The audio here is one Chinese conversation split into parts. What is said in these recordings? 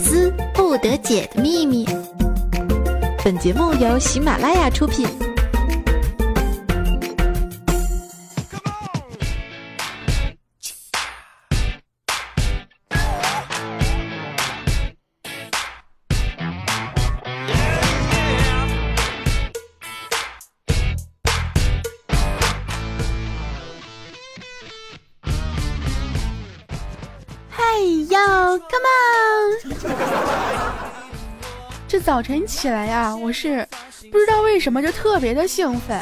思不得解的秘密。本节目由喜马拉雅出品。早晨起来呀，我是不知道为什么就特别的兴奋，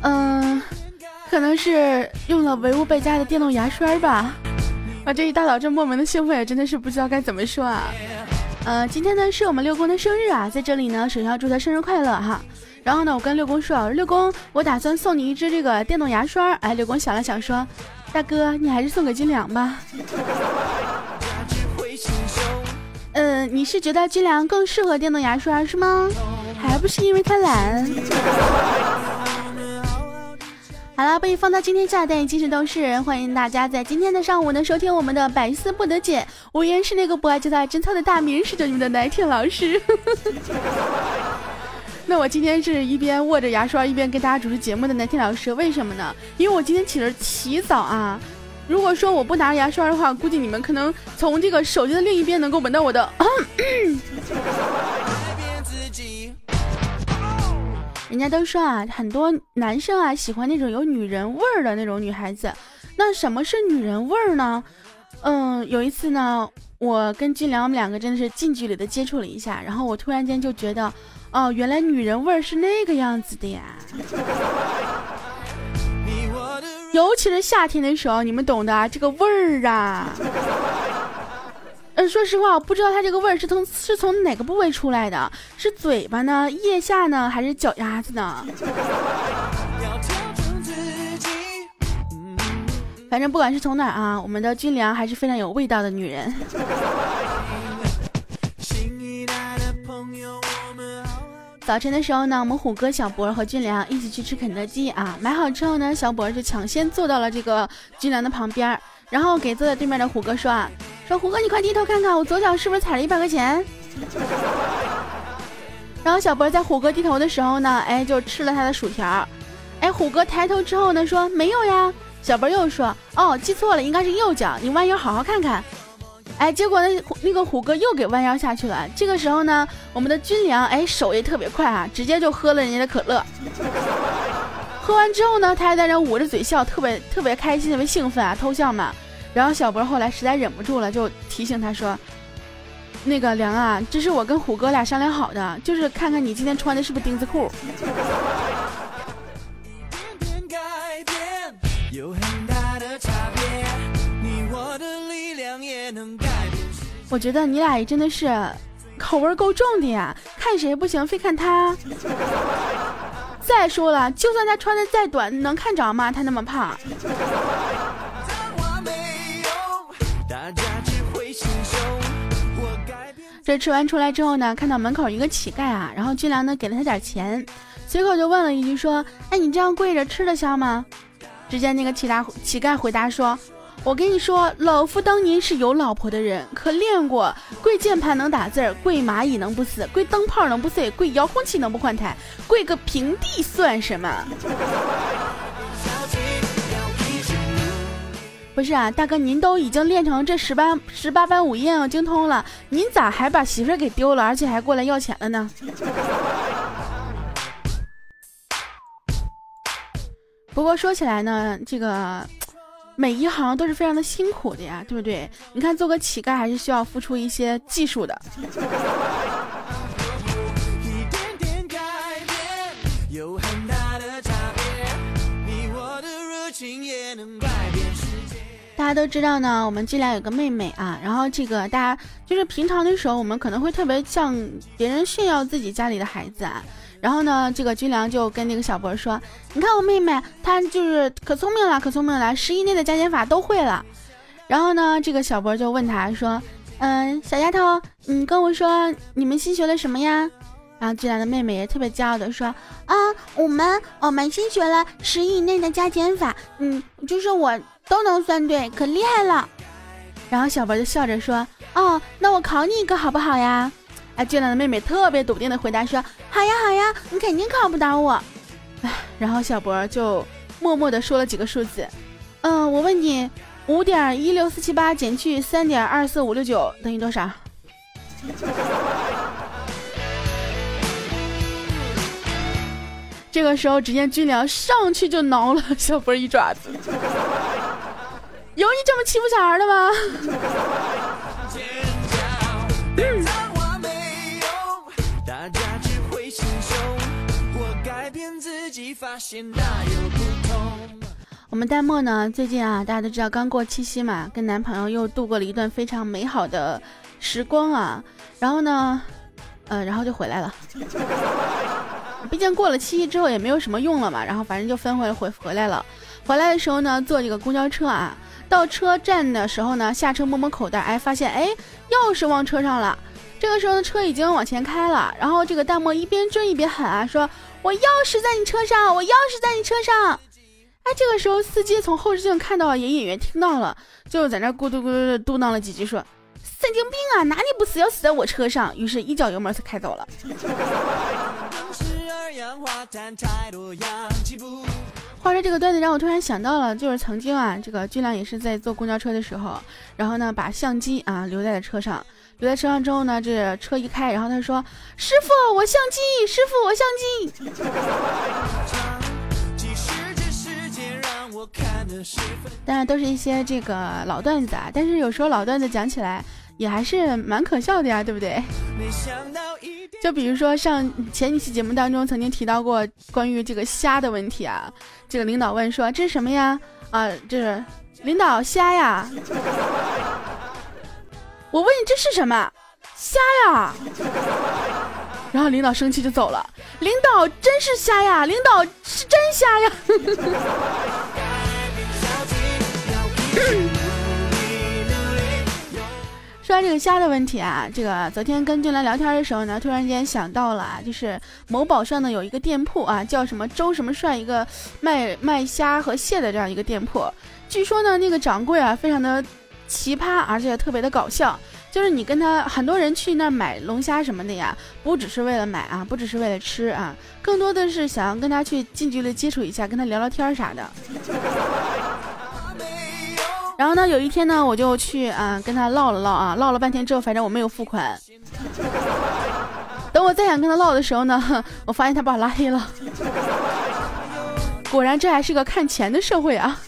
嗯，可能是用了唯物贝佳的电动牙刷吧。啊，这一大早这莫名的兴奋，真的是不知道该怎么说啊。呃，今天呢是我们六公的生日啊，在这里呢首先要祝他生日快乐哈。然后呢，我跟六公说，六公，我打算送你一支这个电动牙刷。哎，六公想了想说，大哥，你还是送给金良吧。你是觉得金良更适合电动牙刷是吗？还不是因为他懒。好了，被放到今天下单其实都是欢迎大家在今天的上午呢收听我们的百思不得解。我依然是那个不爱就爱真操的大名，是叫你们的奶天老师。那我今天是一边握着牙刷一边跟大家主持节目的南天老师，为什么呢？因为我今天起了起早啊。如果说我不拿牙刷的话，估计你们可能从这个手机的另一边能够闻到我的。人家都说啊，很多男生啊喜欢那种有女人味儿的那种女孩子。那什么是女人味儿呢？嗯，有一次呢，我跟金良我们两个真的是近距离的接触了一下，然后我突然间就觉得，哦，原来女人味儿是那个样子的呀。尤其是夏天的时候，你们懂的，这个味儿啊。嗯，说实话，我不知道它这个味儿是从是从哪个部位出来的，是嘴巴呢、腋下呢，还是脚丫子呢？反正不管是从哪啊，我们的军粮还是非常有味道的女人。心的朋友早晨的时候呢，我们虎哥、小博和军良一起去吃肯德基啊。买好之后呢，小博就抢先坐到了这个军良的旁边，然后给坐在对面的虎哥说：“啊，说虎哥，你快低头看看，我左脚是不是踩了一百块钱？” 然后小博在虎哥低头的时候呢，哎，就吃了他的薯条。哎，虎哥抬头之后呢，说：“没有呀。”小博又说：“哦，记错了，应该是右脚，你弯腰好好看看。”哎，结果那那个虎哥又给弯腰下去了。这个时候呢，我们的军粮哎手也特别快啊，直接就喝了人家的可乐。喝完之后呢，他还在那捂着嘴笑，特别特别开心，特别兴奋啊，偷笑嘛。然后小博后来实在忍不住了，就提醒他说：“那个梁啊，这是我跟虎哥俩商量好的，就是看看你今天穿的是不是钉子裤。”我觉得你俩也真的是口味够重的呀，看谁不行非看他。再说了，就算他穿的再短，能看着吗？他那么胖。这吃完出来之后呢，看到门口一个乞丐啊，然后军良呢给了他点钱，随口就问了一句说：“哎，你这样跪着吃得消吗？”只见那个乞丐乞丐回答说。我跟你说，老夫当年是有老婆的人，可练过。跪键盘能打字儿，跪蚂蚁能不死，跪灯泡能不碎，跪遥控器能不换台，跪个平地算什么？不是啊，大哥，您都已经练成这十八十八般武艺精通了，您咋还把媳妇儿给丢了，而且还过来要钱了呢？不过说起来呢，这个。每一行都是非常的辛苦的呀，对不对？你看做个乞丐还是需要付出一些技术的。大家都知道呢，我们这俩有个妹妹啊，然后这个大家就是平常的时候，我们可能会特别向别人炫耀自己家里的孩子啊。然后呢，这个军良就跟那个小博说：“你看我妹妹，她就是可聪明了，可聪明了，十以内的加减法都会了。”然后呢，这个小博就问他说：“嗯，小丫头，你跟我说你们新学了什么呀？”然后军良的妹妹也特别骄傲的说：“啊，我们我们新学了十以内的加减法，嗯，就是我都能算对，可厉害了。”然后小博就笑着说：“哦，那我考你一个好不好呀？”哎，俊亮的妹妹特别笃定的回答说：“好呀，好呀，你肯定考不倒我。”哎，然后小博就默默的说了几个数字：“嗯，我问你，五点一六四七八减去三点二四五六九等于多少？” 这个时候，只见军良上去就挠了小波一爪子。有你这么欺负小孩的吗？发现大有不同我们淡漠呢？最近啊，大家都知道刚过七夕嘛，跟男朋友又度过了一段非常美好的时光啊。然后呢，呃，然后就回来了。毕竟过了七夕之后也没有什么用了嘛，然后反正就分回回回来了。回来的时候呢，坐这个公交车啊，到车站的时候呢，下车摸摸口袋，哎，发现哎，钥匙忘车上了。这个时候呢，车已经往前开了，然后这个弹幕一边追一边喊啊，说我钥匙在你车上，我钥匙在你车上。哎，这个时候司机从后视镜看到，也隐约听到了，就在那咕嘟咕嘟嘟嘟囔了几句，说神经病啊，哪里不死要死在我车上？于是，一脚油门就开走了。话说这个段子让我突然想到了，就是曾经啊，这个俊亮也是在坐公交车的时候，然后呢把相机啊留在了车上，留在车上之后呢，这车一开，然后他说：“师傅，我相机，师傅，我相机。”当然都是一些这个老段子啊，但是有时候老段子讲起来。也还是蛮可笑的呀，对不对？就比如说上前几期节目当中曾经提到过关于这个虾的问题啊，这个领导问说这是什么呀？啊，这是领导虾呀。我问你这是什么？虾呀。然后领导生气就走了。领导真是虾呀，领导是真虾呀。说完这个虾的问题啊，这个昨天跟俊兰聊天的时候呢，突然间想到了啊，就是某宝上呢有一个店铺啊，叫什么周什么帅，一个卖卖虾和蟹的这样一个店铺。据说呢，那个掌柜啊非常的奇葩，而且特别的搞笑。就是你跟他很多人去那儿买龙虾什么的呀，不只是为了买啊，不只是为了吃啊，更多的是想要跟他去近距离接触一下，跟他聊聊天啥的。然后呢，有一天呢，我就去啊跟他唠了唠啊，唠了半天之后，反正我没有付款。等我再想跟他唠的时候呢，我发现他把我拉黑了。果然，这还是个看钱的社会啊。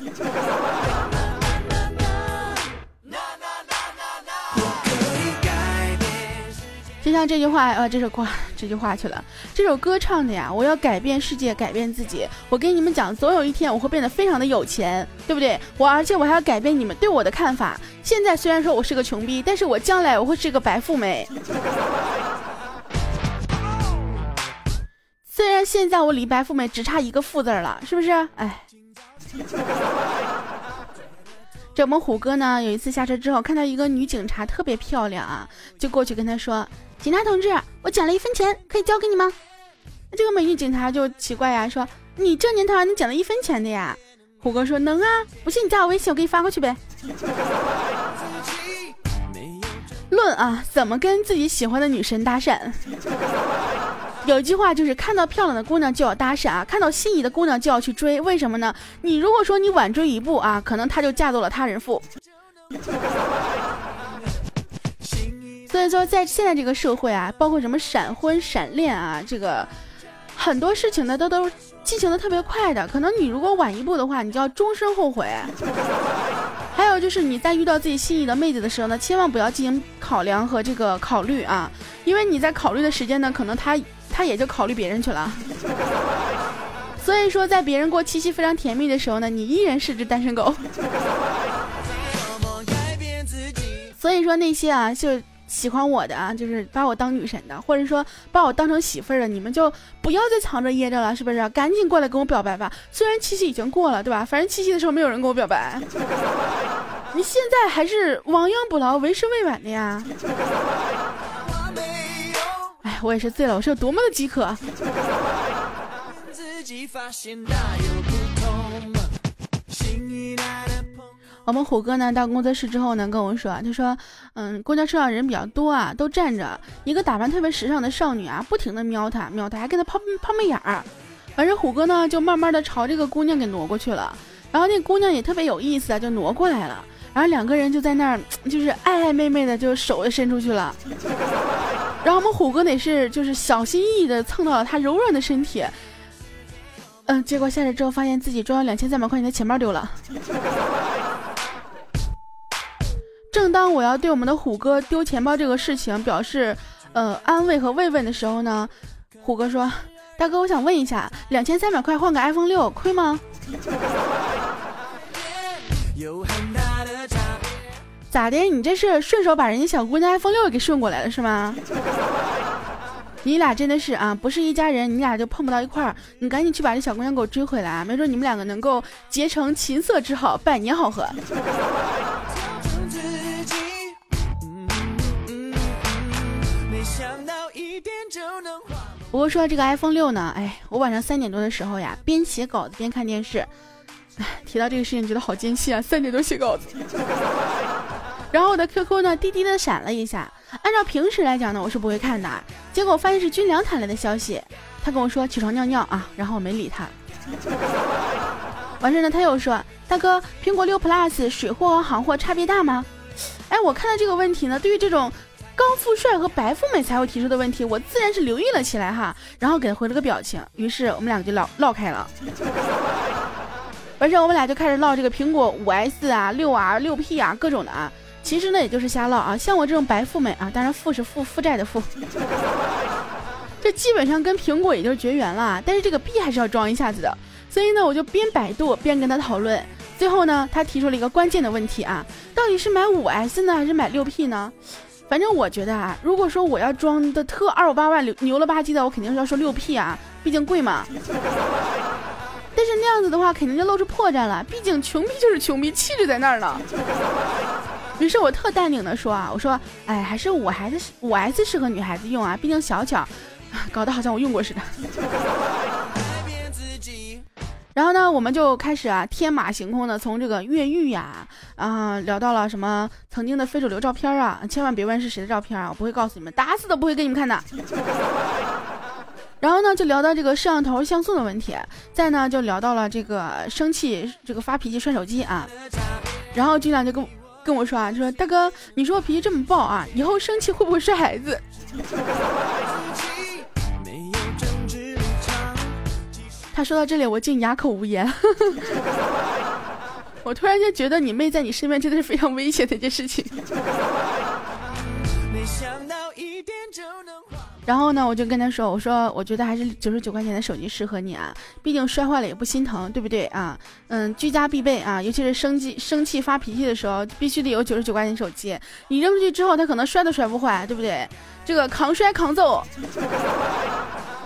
就像这句话啊，这首歌 这句话去了。这首歌唱的呀，我要改变世界，改变自己。我跟你们讲，总有一天我会变得非常的有钱，对不对？我而且我还要改变你们对我的看法。现在虽然说我是个穷逼，但是我将来我会是个白富美。虽然现在我离白富美只差一个富字了，是不是？哎。这我们虎哥呢，有一次下车之后，看到一个女警察特别漂亮啊，就过去跟她说：“警察同志，我捡了一分钱，可以交给你吗？”这个美女警察就奇怪呀，说：“你这年头还能捡到一分钱的呀？”虎哥说：“能啊，不信你加我微信，我给你发过去呗。”论啊，怎么跟自己喜欢的女神搭讪？有一句话就是看到漂亮的姑娘就要搭讪啊，看到心仪的姑娘就要去追，为什么呢？你如果说你晚追一步啊，可能她就嫁做了他人妇。所以说，在现在这个社会啊，包括什么闪婚、闪恋啊，这个很多事情呢，都都进行的特别快的。可能你如果晚一步的话，你就要终身后悔。还有就是你在遇到自己心仪的妹子的时候呢，千万不要进行考量和这个考虑啊，因为你在考虑的时间呢，可能她。他也就考虑别人去了，所以说在别人过七夕非常甜蜜的时候呢，你依然是只单身狗。所以说那些啊，就喜欢我的啊，就是把我当女神的，或者说把我当成媳妇儿的，你们就不要再藏着掖着了，是不是？赶紧过来跟我表白吧！虽然七夕已经过了，对吧？反正七夕的时候没有人跟我表白，你现在还是亡羊补牢，为时未晚的呀。哎我也是醉了，我是有多么的饥渴。我我们虎哥呢到工作室之后呢跟我说，他说，嗯，公交车上人比较多啊，都站着，一个打扮特别时尚的少女啊，不停的瞄他，瞄他，还跟他抛抛媚眼儿。反正虎哥呢就慢慢的朝这个姑娘给挪过去了，然后那姑娘也特别有意思啊，就挪过来了，然后两个人就在那儿 就是爱爱妹妹的，就手就伸出去了。然后我们虎哥得是就是小心翼翼的蹭到了她柔软的身体。嗯，结果下来之后，发现自己装了两千三百块钱的钱包丢了。正当我要对我们的虎哥丢钱包这个事情表示呃安慰和慰问的时候呢，虎哥说：“大哥，我想问一下，两千三百块换个 iPhone 六亏吗？”咋的？你这是顺手把人家小姑娘 iPhone 六给顺过来了是吗？你俩真的是啊，不是一家人，你俩就碰不到一块儿。你赶紧去把这小姑娘给我追回来啊，没准你们两个能够结成琴瑟之好，百年好合。不过说这个 iPhone 六呢，哎，我晚上三点多的时候呀，边写稿子边看电视，哎，提到这个事情觉得好艰辛啊，三点多写稿子。然后我的 QQ 呢，滴滴的闪了一下。按照平时来讲呢，我是不会看的。结果发现是军良弹来的消息，他跟我说起床尿尿啊，然后我没理他。完事呢，他又说大哥，苹果六 Plus 水货和行货差别大吗？哎，我看到这个问题呢，对于这种高富帅和白富美才会提出的问题，我自然是留意了起来哈，然后给他回了个表情。于是我们两个就唠唠开了。完事我们俩就开始唠这个苹果五 S 啊、六 R、六 P 啊各种的啊。其实呢，也就是瞎唠啊。像我这种白富美啊，当然富是负负债的负，这基本上跟苹果也就是绝缘了。但是这个币还是要装一下子的，所以呢，我就边百度边跟他讨论。最后呢，他提出了一个关键的问题啊，到底是买五 S 呢，还是买六 P 呢？反正我觉得啊，如果说我要装的特二五八万牛牛了吧唧的，我肯定是要说六 P 啊，毕竟贵嘛。但是那样子的话，肯定就露出破绽了，毕竟穷逼就是穷逼，气质在那儿呢。于是我特淡定的说啊，我说，哎，还是五 S 五 S 适合女孩子用啊，毕竟小巧，搞得好像我用过似的。然后呢，我们就开始啊，天马行空的从这个越狱呀，啊，聊到了什么曾经的非主流照片啊，千万别问是谁的照片啊，我不会告诉你们，打死都不会给你们看的。然后呢，就聊到这个摄像头像素的问题，再呢就聊到了这个生气这个发脾气摔手机啊，然后军长就跟。跟我说啊，就说大哥，你说我脾气这么暴啊，以后生气会不会摔孩子？他说到这里，我竟哑口无言。我突然间觉得你妹在你身边真的是非常危险的一件事情。然后呢，我就跟他说：“我说，我觉得还是九十九块钱的手机适合你啊，毕竟摔坏了也不心疼，对不对啊？嗯，居家必备啊，尤其是生气、生气发脾气的时候，必须得有九十九块钱手机。你扔出去之后，它可能摔都摔不坏，对不对？这个抗摔抗揍，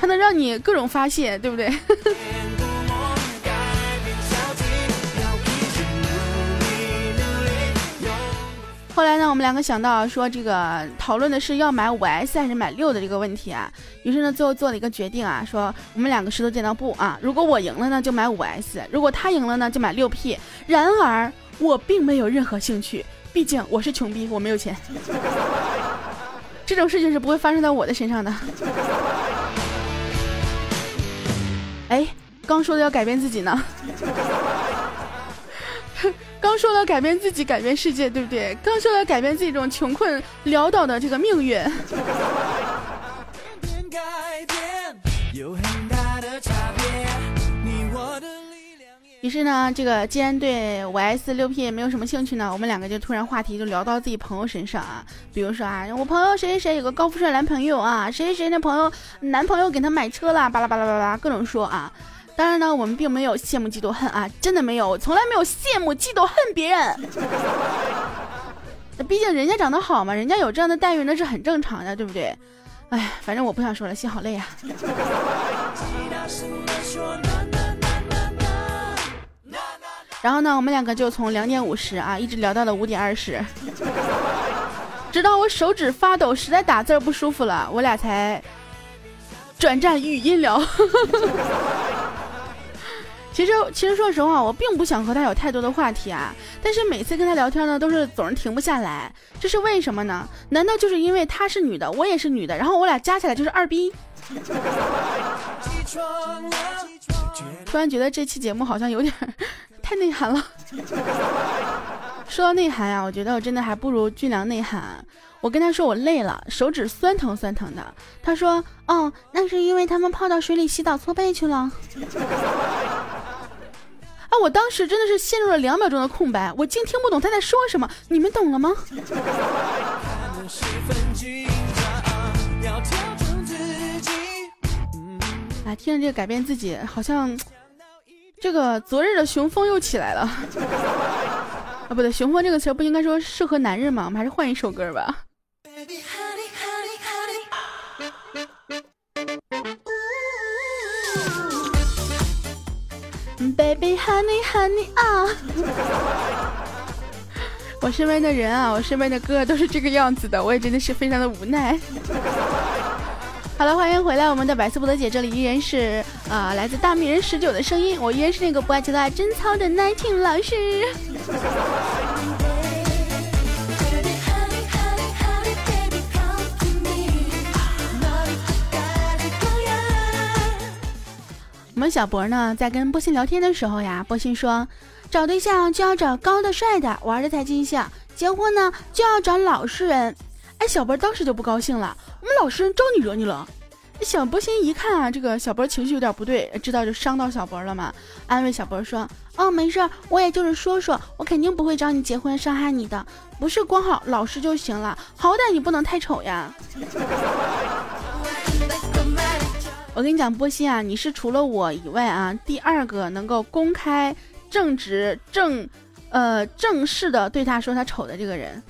还能让你各种发泄，对不对？” 后来呢，我们两个想到说，这个讨论的是要买五 S 还是买六的这个问题啊。于是呢，最后做了一个决定啊，说我们两个石头剪刀布啊，如果我赢了呢，就买五 S；如果他赢了呢，就买六 P。然而我并没有任何兴趣，毕竟我是穷逼，我没有钱。这种事情是不会发生在我的身上的。哎，刚说的要改变自己呢。刚说了改变自己，改变世界，对不对？刚说了改变自己这种穷困潦倒的这个命运。于是呢，这个既然对五 S 六 P 也没有什么兴趣呢，我们两个就突然话题就聊到自己朋友身上啊，比如说啊，我朋友谁谁谁有个高富帅男朋友啊，谁谁谁那朋友男朋友给他买车了，巴拉巴拉巴拉各种说啊。当然呢，我们并没有羡慕嫉妒恨啊，真的没有，我从来没有羡慕嫉妒恨别人。那毕竟人家长得好嘛，人家有这样的待遇那是很正常的，对不对？哎，反正我不想说了，心好累啊。然后呢，我们两个就从两点五十啊，一直聊到了五点二十，直到我手指发抖，实在打字不舒服了，我俩才转战语音聊。其实，其实说实话，我并不想和他有太多的话题啊。但是每次跟他聊天呢，都是总是停不下来。这是为什么呢？难道就是因为她是女的，我也是女的，然后我俩加起来就是二逼？突然觉得这期节目好像有点太内涵了。说到内涵啊，我觉得我真的还不如俊良内涵。我跟他说我累了，手指酸疼酸疼的。他说：“哦，那是因为他们泡到水里洗澡搓背去了。”啊！我当时真的是陷入了两秒钟的空白，我竟听不懂他在说什么。你们懂了吗？啊，听着这个改变自己，好像这个昨日的雄风又起来了。啊，不对，雄风这个词不应该说适合男人吗？我们还是换一首歌吧。Baby honey honey 啊！我身边的人啊，我身边的歌都是这个样子的，我也真的是非常的无奈。好了，欢迎回来，我们的百思不得姐，这里依然是啊，来自大名人十九的声音，我依然是那个不爱求爱真操的 Nineteen 老师。我们小博呢，在跟波心聊天的时候呀，波心说，找对象就要找高的帅的，玩的才尽兴；结婚呢，就要找老实人。哎，小博当时就不高兴了，我们老师招你惹你了？小波心一看啊，这个小博情绪有点不对，知道就伤到小博了嘛，安慰小博说，哦，没事，我也就是说说，我肯定不会找你结婚伤害你的，不是光好老实就行了，好歹你不能太丑呀。我跟你讲，波心啊，你是除了我以外啊，第二个能够公开、正直、正，呃，正式的对他说他丑的这个人。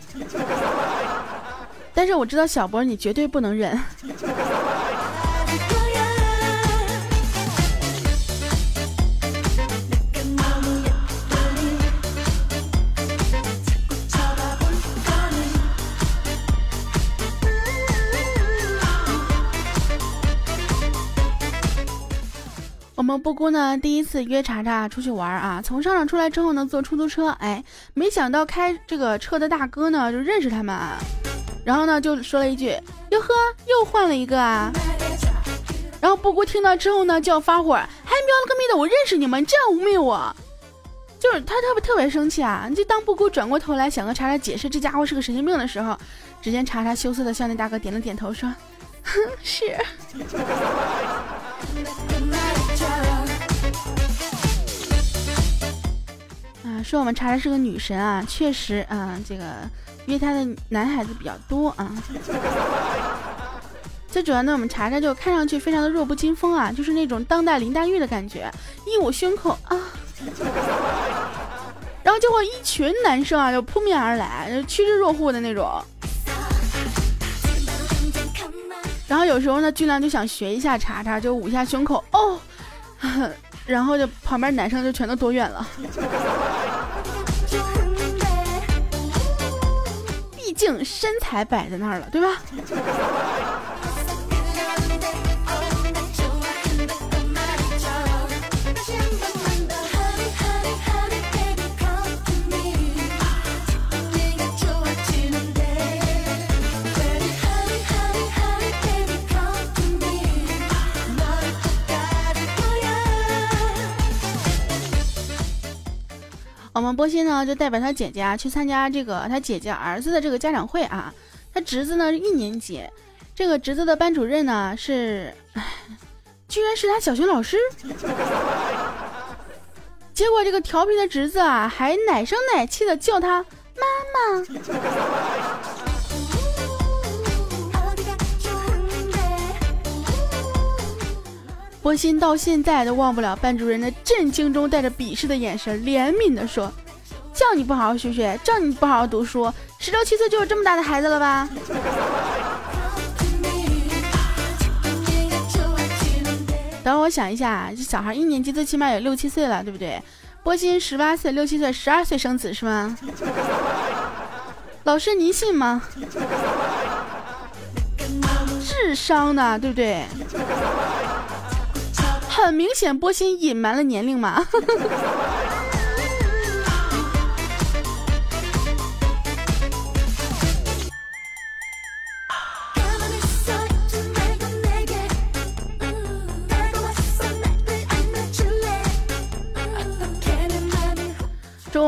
但是我知道小博你绝对不能忍。我们布姑呢，第一次约查查出去玩啊，从商场出来之后呢，坐出租车，哎，没想到开这个车的大哥呢就认识他们，啊，然后呢就说了一句：“哟呵，又换了一个啊。”然后布姑听到之后呢就要发火，还喵了个咪的，我认识你们，这样污蔑我，就是他特别特别生气啊！就当布姑转过头来想和查查解释这家伙是个神经病的时候，只见查查羞涩的向那大哥点了点头，说：“哼，是。”说我们查查是个女神啊，确实啊，这个约她的男孩子比较多啊。最主要呢，我们查查就看上去非常的弱不禁风啊，就是那种当代林黛玉的感觉，一捂胸口啊，然后就会一群男生啊就扑面而来，趋之若鹜的那种。然后有时候呢，俊亮就想学一下查查，就捂一下胸口哦，然后就旁边男生就全都躲远了。竟身材摆在那儿了，对吧？波西呢，就代表他姐姐啊去参加这个他姐姐儿子的这个家长会啊。他侄子呢是一年级，这个侄子的班主任呢是，居然是他小学老师。结果这个调皮的侄子啊，还奶声奶气的叫他妈妈。波心到现在都忘不了班主任那震惊中带着鄙视的眼神，怜悯的说：“叫你不好好学学，叫你不好好读书，十六七岁就有这么大的孩子了吧？”等会我想一下，这小孩一年级最起码有六七岁了，对不对？波心十八岁，六七岁，十二岁生子是吗？老师您信吗？智商呢，对不对？很明显波心隐瞒了年龄嘛。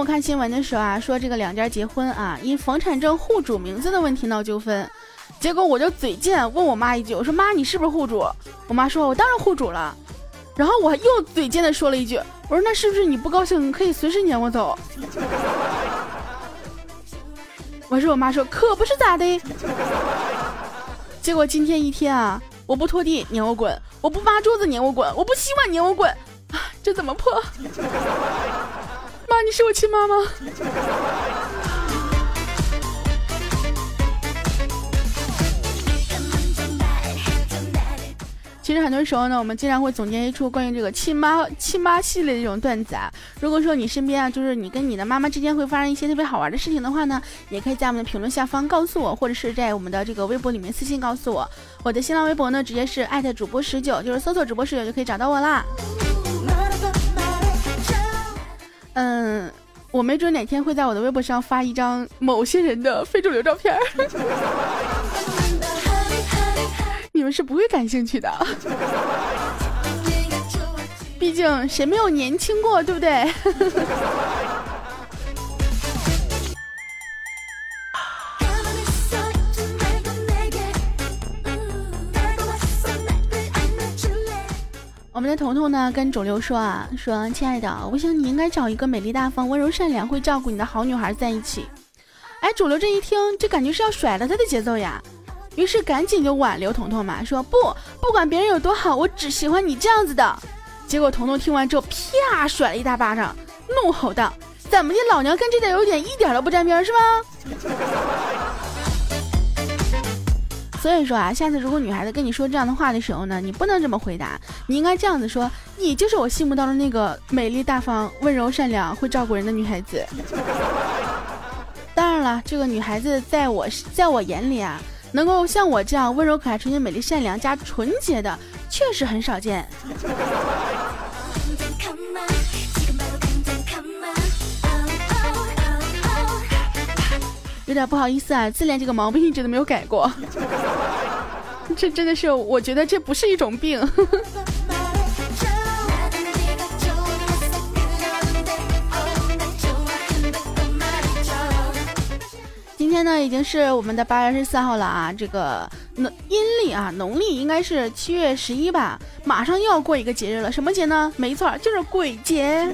看新闻的时候啊，说这个两家结婚啊，因房产证户主名字的问题闹纠纷。结果我就嘴贱问我妈一句，我说妈，你是不是户主？我妈说，我当然户主了。然后我又嘴贱的说了一句，我说那是不是你不高兴可以随时撵我走？我说我妈说可不是咋的。结果今天一天啊，我不拖地撵我滚，我不抹桌子撵我滚，我不洗碗撵我滚，啊，这怎么破？妈，你是我亲妈吗？其实很多时候呢，我们经常会总结一出关于这个亲妈亲妈系列的这种段子啊。如果说你身边啊，就是你跟你的妈妈之间会发生一些特别好玩的事情的话呢，也可以在我们的评论下方告诉我，或者是在我们的这个微博里面私信告诉我。我的新浪微博呢，直接是艾特主播十九，就是搜索主播十九就可以找到我啦。嗯，我没准哪天会在我的微博上发一张某些人的非主流照片 你们是不会感兴趣的。毕竟谁没有年轻过，对不对？我们的彤彤呢，跟肿瘤说啊，说亲爱的，我想你应该找一个美丽大方、温柔善良、会照顾你的好女孩在一起。哎，肿瘤这一听，这感觉是要甩了他的节奏呀，于是赶紧就挽留彤彤嘛，说不，不管别人有多好，我只喜欢你这样子的。结果彤彤听完之后，啪甩了一大巴掌，怒吼道：“怎么的，老娘跟这点优点一点都不沾边是吗？”所以说啊，下次如果女孩子跟你说这样的话的时候呢，你不能这么回答，你应该这样子说：“你就是我心目当中那个美丽大方、温柔善良、会照顾人的女孩子。”当然了，这个女孩子在我在我眼里啊，能够像我这样温柔可爱、纯洁美丽、善良加纯洁的，确实很少见。有点不好意思啊，自恋这个毛病一直都没有改过。这真的是，我觉得这不是一种病。今天呢，已经是我们的八月二十四号了啊，这个农阴历啊，农历应该是七月十一吧，马上又要过一个节日了，什么节呢？没错，就是鬼节。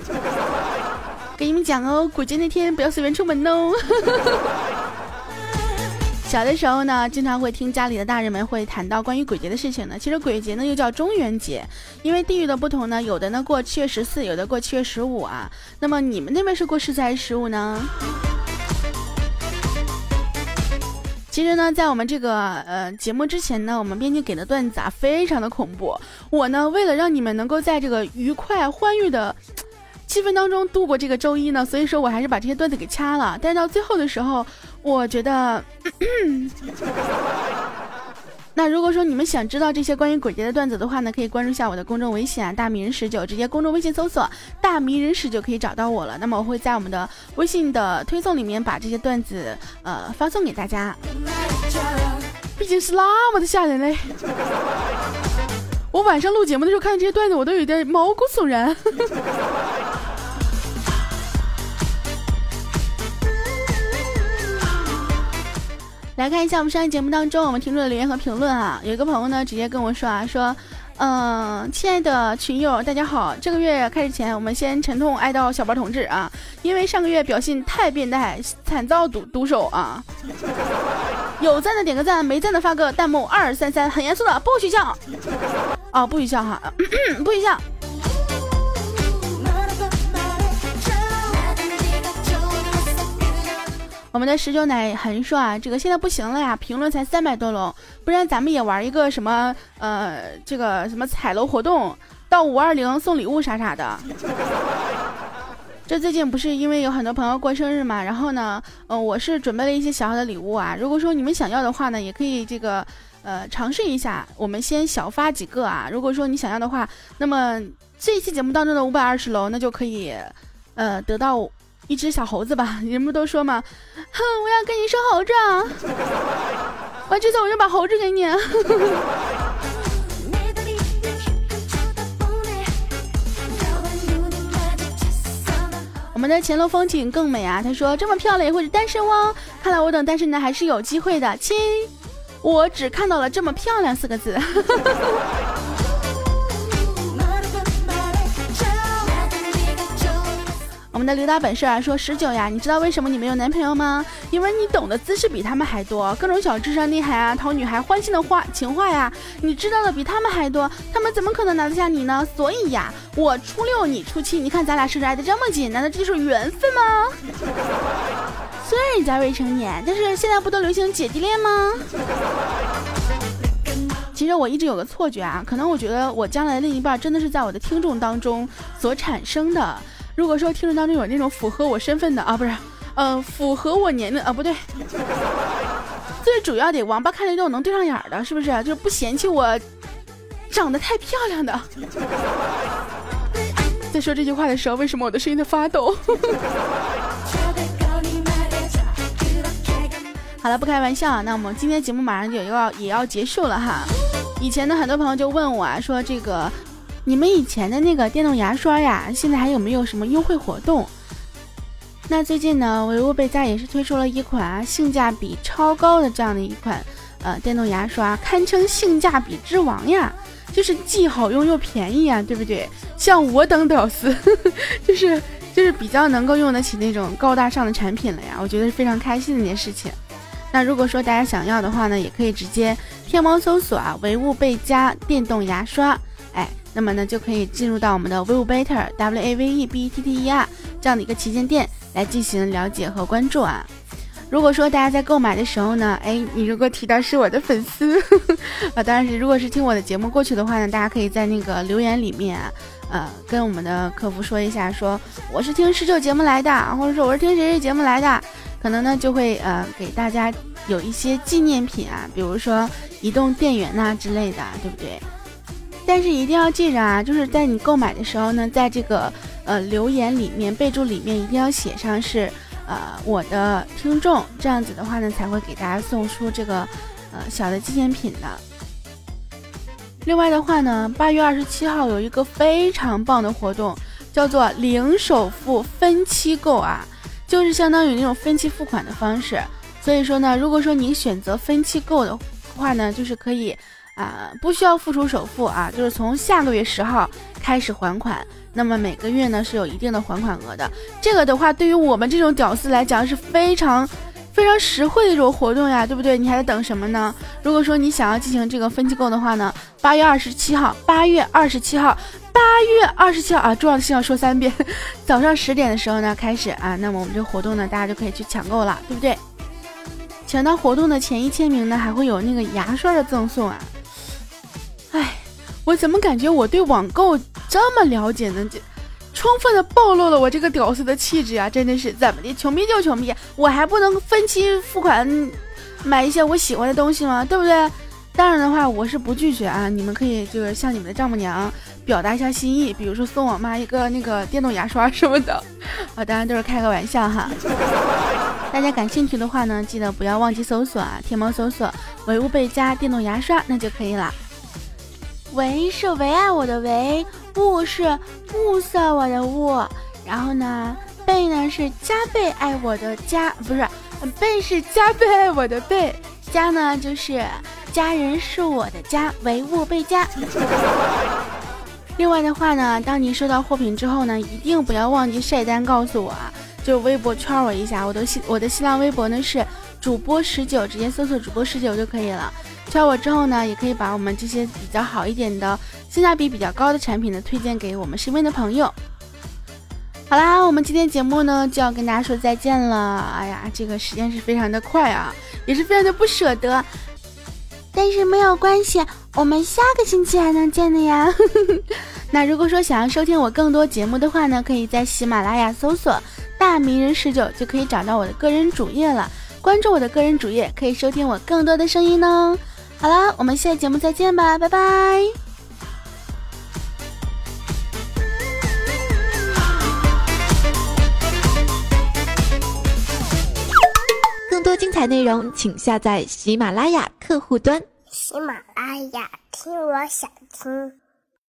给你们讲哦，鬼节那天不要随便出门哦。小的时候呢，经常会听家里的大人们会谈到关于鬼节的事情呢。其实鬼节呢又叫中元节，因为地域的不同呢，有的呢过七月十四，有的过七月十五啊。那么你们那边是过十四还是十五呢？其实呢，在我们这个呃节目之前呢，我们编辑给的段子啊，非常的恐怖。我呢，为了让你们能够在这个愉快欢愉的。气氛当中度过这个周一呢，所以说我还是把这些段子给掐了。但是到最后的时候，我觉得，那如果说你们想知道这些关于鬼节的段子的话呢，可以关注一下我的公众微信啊，大迷人十九，直接公众微信搜索“大迷人十九”可以找到我了。那么我会在我们的微信的推送里面把这些段子呃发送给大家。毕竟是那么的吓人嘞，我晚上录节目的时候看到这些段子，我都有点毛骨悚然。来看一下我们上期节目当中我们听众的留言和评论啊，有一个朋友呢直接跟我说啊，说，嗯，亲爱的群友，大家好，这个月开始前，我们先沉痛哀悼小包同志啊，因为上个月表现太变态，惨遭毒毒手啊，有赞的点个赞，没赞的发个弹幕二三三，很严肃的不许笑，哦，不许笑哈，不许笑。我们的十九奶很说啊，这个现在不行了呀，评论才三百多楼，不然咱们也玩一个什么呃，这个什么彩楼活动，到五二零送礼物啥啥的。这最近不是因为有很多朋友过生日嘛，然后呢，嗯，我是准备了一些小小的礼物啊，如果说你们想要的话呢，也可以这个呃尝试一下。我们先小发几个啊，如果说你想要的话，那么这一期节目当中的五百二十楼，那就可以呃得到一只小猴子吧。人们都说嘛，哼，我要跟你生猴子啊！完这次我就把猴子给你。我们的前路风景更美啊！他说这么漂亮也会是单身汪，看来我等单身男还是有机会的。亲，我只看到了这么漂亮四个字。我们的刘大本事啊说十九呀，你知道为什么你没有男朋友吗？因为你懂的姿势比他们还多，各种小智商厉害啊，讨女孩欢心的话情话呀，你知道的比他们还多，他们怎么可能拿得下你呢？所以呀，我初六你初七，你看咱俩是不是挨得这么紧？难道这就是缘分吗？虽然人家未成年，但是现在不都流行姐弟恋吗？其实我一直有个错觉啊，可能我觉得我将来另一半真的是在我的听众当中所产生的。如果说听众当中有那种符合我身份的啊，不是，呃，符合我年龄啊，不对，最主要得王八看绿豆能对上眼的，是不是？就是不嫌弃我长得太漂亮的。在说这句话的时候，为什么我的声音在发抖？好了，不开玩笑啊，那我们今天节目马上就要也要结束了哈。以前呢，很多朋友就问我啊，说这个。你们以前的那个电动牙刷呀，现在还有没有什么优惠活动？那最近呢，维吾贝佳也是推出了一款啊性价比超高的这样的一款呃电动牙刷，堪称性价比之王呀，就是既好用又便宜啊，对不对？像我等屌丝，就是就是比较能够用得起那种高大上的产品了呀，我觉得是非常开心的一件事情。那如果说大家想要的话呢，也可以直接天猫搜索啊维吾贝佳电动牙刷，那么呢，就可以进入到我们的 Wave Better W A V E B T T E R 这样的一个旗舰店来进行了解和关注啊。如果说大家在购买的时候呢，哎，你如果提到是我的粉丝 啊，当然是如果是听我的节目过去的话呢，大家可以在那个留言里面，呃，跟我们的客服说一下，说我是听十九节目来的，或者说我是听谁谁节目来的，可能呢就会呃给大家有一些纪念品啊，比如说移动电源呐之类的，对不对？但是一定要记着啊，就是在你购买的时候呢，在这个呃留言里面备注里面一定要写上是呃我的听众，这样子的话呢才会给大家送出这个呃小的纪念品的。另外的话呢，八月二十七号有一个非常棒的活动，叫做零首付分期购啊，就是相当于那种分期付款的方式。所以说呢，如果说你选择分期购的话呢，就是可以。啊，不需要付出首付啊，就是从下个月十号开始还款，那么每个月呢是有一定的还款额的。这个的话，对于我们这种屌丝来讲是非常非常实惠的一种活动呀，对不对？你还在等什么呢？如果说你想要进行这个分期购的话呢，八月二十七号，八月二十七号，八月二十七号啊，重要的事要说三遍，早上十点的时候呢开始啊，那么我们这个活动呢，大家就可以去抢购了，对不对？抢到活动的前一千名呢，还会有那个牙刷的赠送啊。我怎么感觉我对网购这么了解呢？这充分的暴露了我这个屌丝的气质啊！真的是怎么的，穷逼就穷逼，我还不能分期付款买一些我喜欢的东西吗？对不对？当然的话，我是不拒绝啊！你们可以就是向你们的丈母娘表达一下心意，比如说送我妈一个那个电动牙刷什么的 啊！当然都是开个玩笑哈。大家感兴趣的话呢，记得不要忘记搜索啊，天猫搜索“唯物贝佳电动牙刷”那就可以了。唯是唯爱我的唯，物是物色我的物，然后呢，贝呢是加倍爱我的加，不是贝是加倍爱我的贝，家呢就是家人是我的家，唯物贝家。另外的话呢，当你收到货品之后呢，一定不要忘记晒单告诉我啊，就微博圈我一下，我的新我的新浪微博呢是主播十九，直接搜索主播十九就可以了。敲我之后呢，也可以把我们这些比较好一点的、性价比比较高的产品呢，推荐给我们身边的朋友。好啦，我们今天节目呢就要跟大家说再见了。哎呀，这个时间是非常的快啊，也是非常的不舍得。但是没有关系，我们下个星期还能见的呀。那如果说想要收听我更多节目的话呢，可以在喜马拉雅搜索“大名人十九”就可以找到我的个人主页了。关注我的个人主页，可以收听我更多的声音哦。好了，我们下期节目再见吧，拜拜。更多精彩内容，请下载喜马拉雅客户端。喜马拉雅，听我想听。